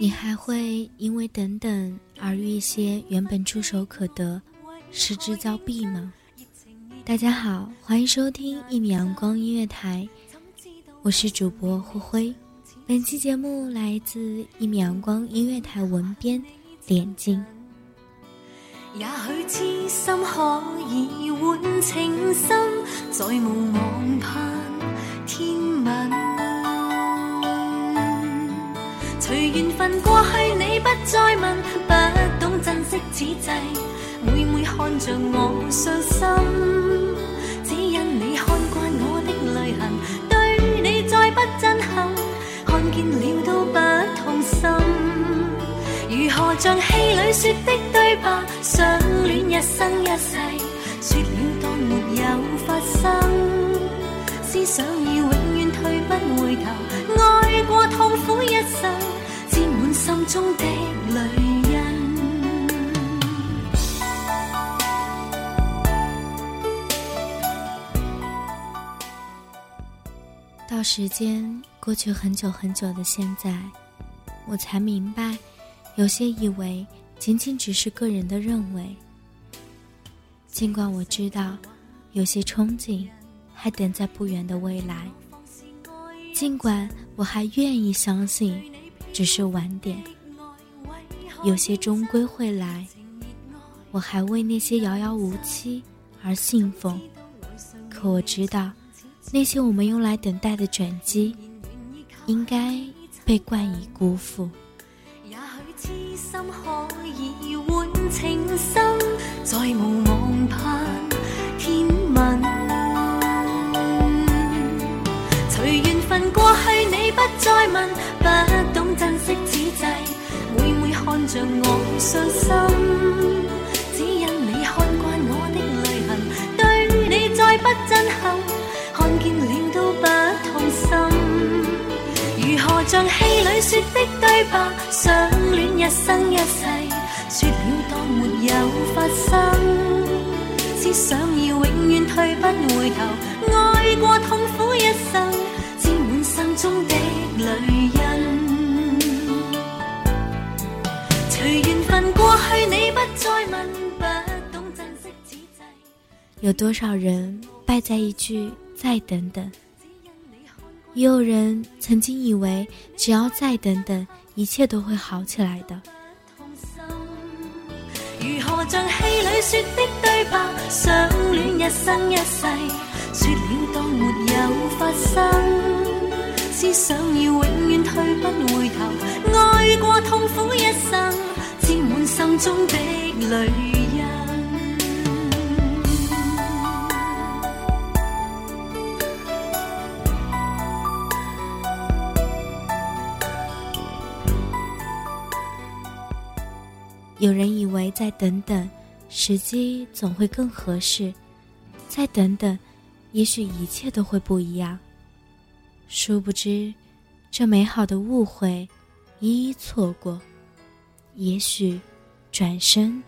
你还会因为等等而遇些原本触手可得失之交臂吗？大家好，欢迎收听一米阳光音乐台，我是主播灰灰。本期节目来自一米阳光音乐台文编：点睛。也许痴心可以换情深，在无望盼。缘分过去，你不再问，不懂珍惜此际，每每看着我伤心，只因你看惯我的泪痕，对你再不震撼，看见了都不痛心。如何像戏里说的对白，相恋一生一世，说了当没有发生，思想已永远退不回头，爱过痛苦一生。中的到时间过去很久很久的现在，我才明白，有些以为仅仅只是个人的认为。尽管我知道，有些憧憬还等在不远的未来，尽管我还愿意相信，只是晚点。有些终归会来，我还为那些遥遥无期而信奉，可我知道，那些我们用来等待的转机，应该被冠以辜负。也许痴心可以换情深，无望盼天随缘分过去，你不再问，不懂珍惜此际。看着我伤心，只因你看惯我的泪痕，对你再不震撼，看见了都不痛心。如何像戏里说的对白，相恋一生一世，说了当没有发生，思想要永远退不回头，爱过痛苦一生。有多少人败在一句“再等等”？有人曾经以为，只要再等等，一切都会好起来的。如何像戏里说的对白，相恋一生一世，说了当没有发生，只想要永远退不回头，爱过痛苦一生，沾满心中的泪。有人以为再等等，时机总会更合适；再等等，也许一切都会不一样。殊不知，这美好的误会，一一错过。也许，转身，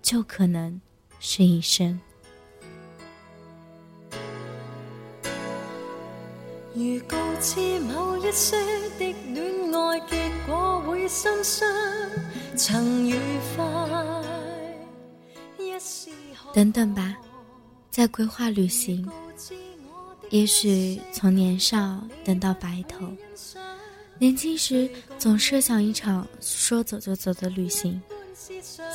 就可能是一生。如告知某一些的果心曾愉快等等吧，再规划旅行。也许从年少等到白头。年轻时总设想一场说走就走的旅行，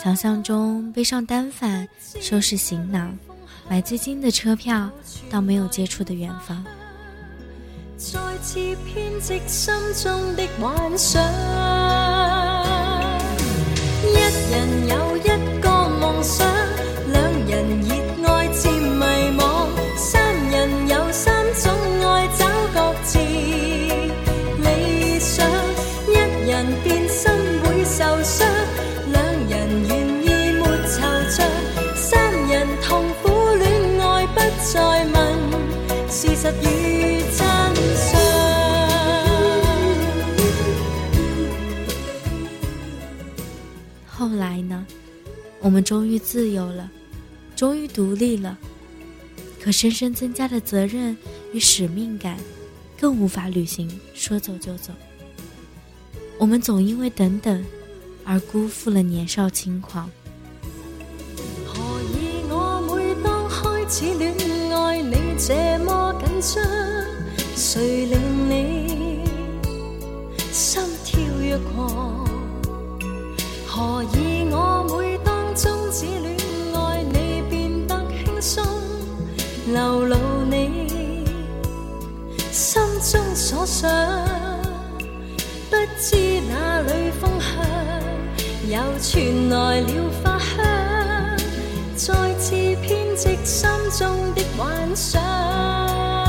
想象中背上单反，收拾行囊，买最近的车票到没有接触的远方。再次编织心中的幻想，一人有一个。后来呢？我们终于自由了，终于独立了，可深深增加的责任与使命感，更无法履行说走就走。我们总因为等等，而辜负了年少轻狂。何以我每当开始恋爱，你这么紧张？谁令你心跳若狂？何以我每當終止戀愛，你變得輕鬆，流露你心中所想。不知哪裏風向，又傳來了花香，再次編織心中的幻想。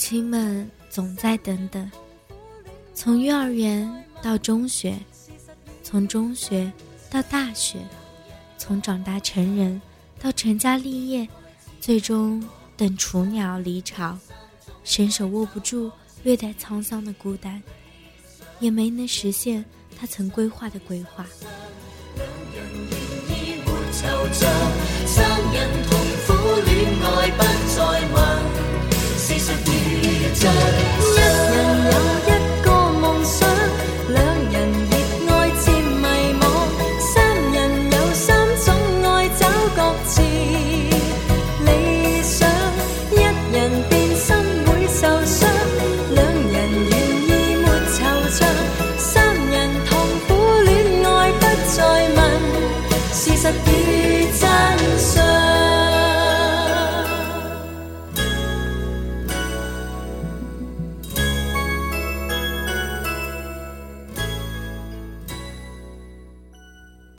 亲们总在等等，从幼儿园到中学，从中学到大学，从长大成人到成家立业，最终等雏鸟离巢，伸手握不住略带沧桑的孤单，也没能实现他曾规划的规划。Doctor.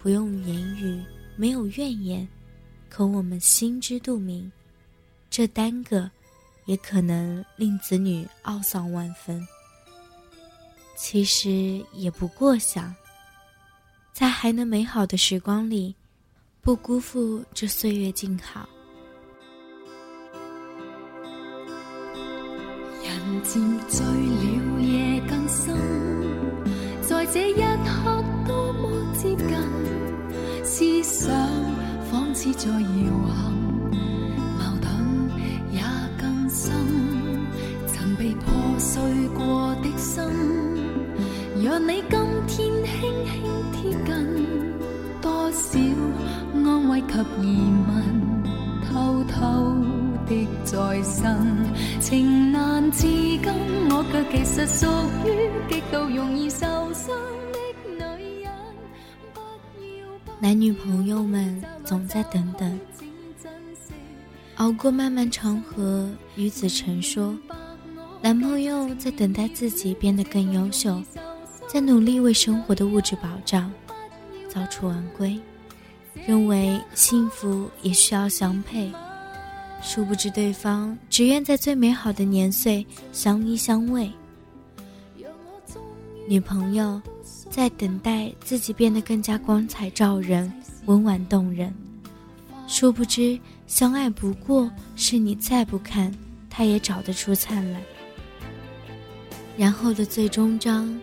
不用言语，没有怨言，可我们心知肚明，这耽搁也可能令子女懊丧万分。其实也不过想，在还能美好的时光里，不辜负这岁月静好。再搖撼，矛盾也更深。曾被破碎過的心，讓你今天輕輕貼近。多少安慰及疑問，偷偷的再生。情難自禁，我卻其實屬於極度容易受傷。男女朋友们总在等等，熬过漫漫长河。于子成说，男朋友在等待自己变得更优秀，在努力为生活的物质保障，早出晚归，认为幸福也需要相配。殊不知对方只愿在最美好的年岁相依相偎。女朋友。在等待自己变得更加光彩照人、温婉动人，殊不知相爱不过是你再不看，他也找得出灿烂。然后的最终章，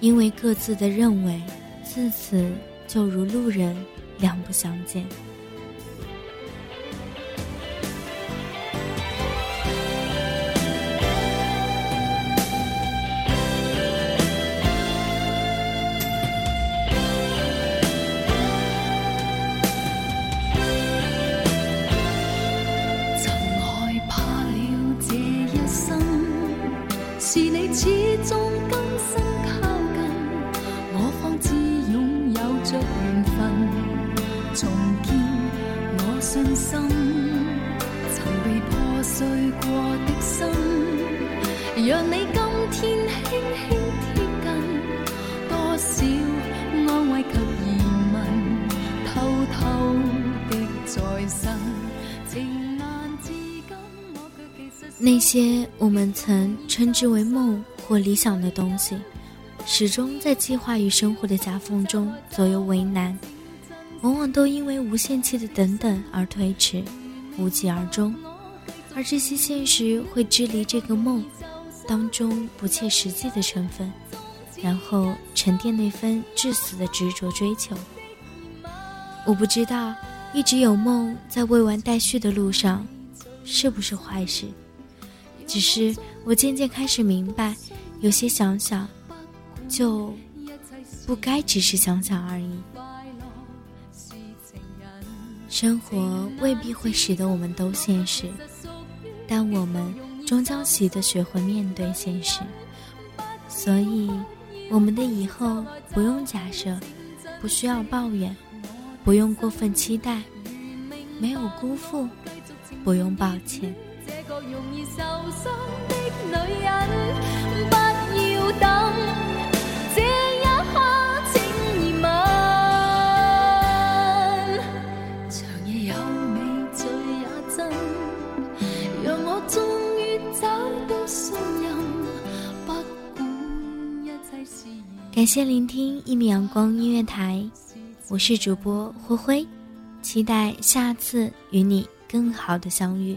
因为各自的认为，自此就如路人，两不相见。重见我信心曾被破碎过的心让你今天轻轻贴近多少安慰及疑问偷偷的再生情难自禁我却其实那些我们曾称之为梦或理想的东西始终在计划与生活的夹缝中左右为难，往往都因为无限期的等等而推迟，无疾而终。而这些现实会支离这个梦，当中不切实际的成分，然后沉淀那份至死的执着追求。我不知道，一直有梦在未完待续的路上，是不是坏事？只是我渐渐开始明白，有些想想。就不该只是想想而已。生活未必会使得我们都现实，但我们终将习得学会面对现实。所以，我们的以后不用假设，不需要抱怨，不用过分期待，没有辜负，不用抱歉。感谢聆听一米阳光音乐台，我是主播灰灰，期待下次与你更好的相遇。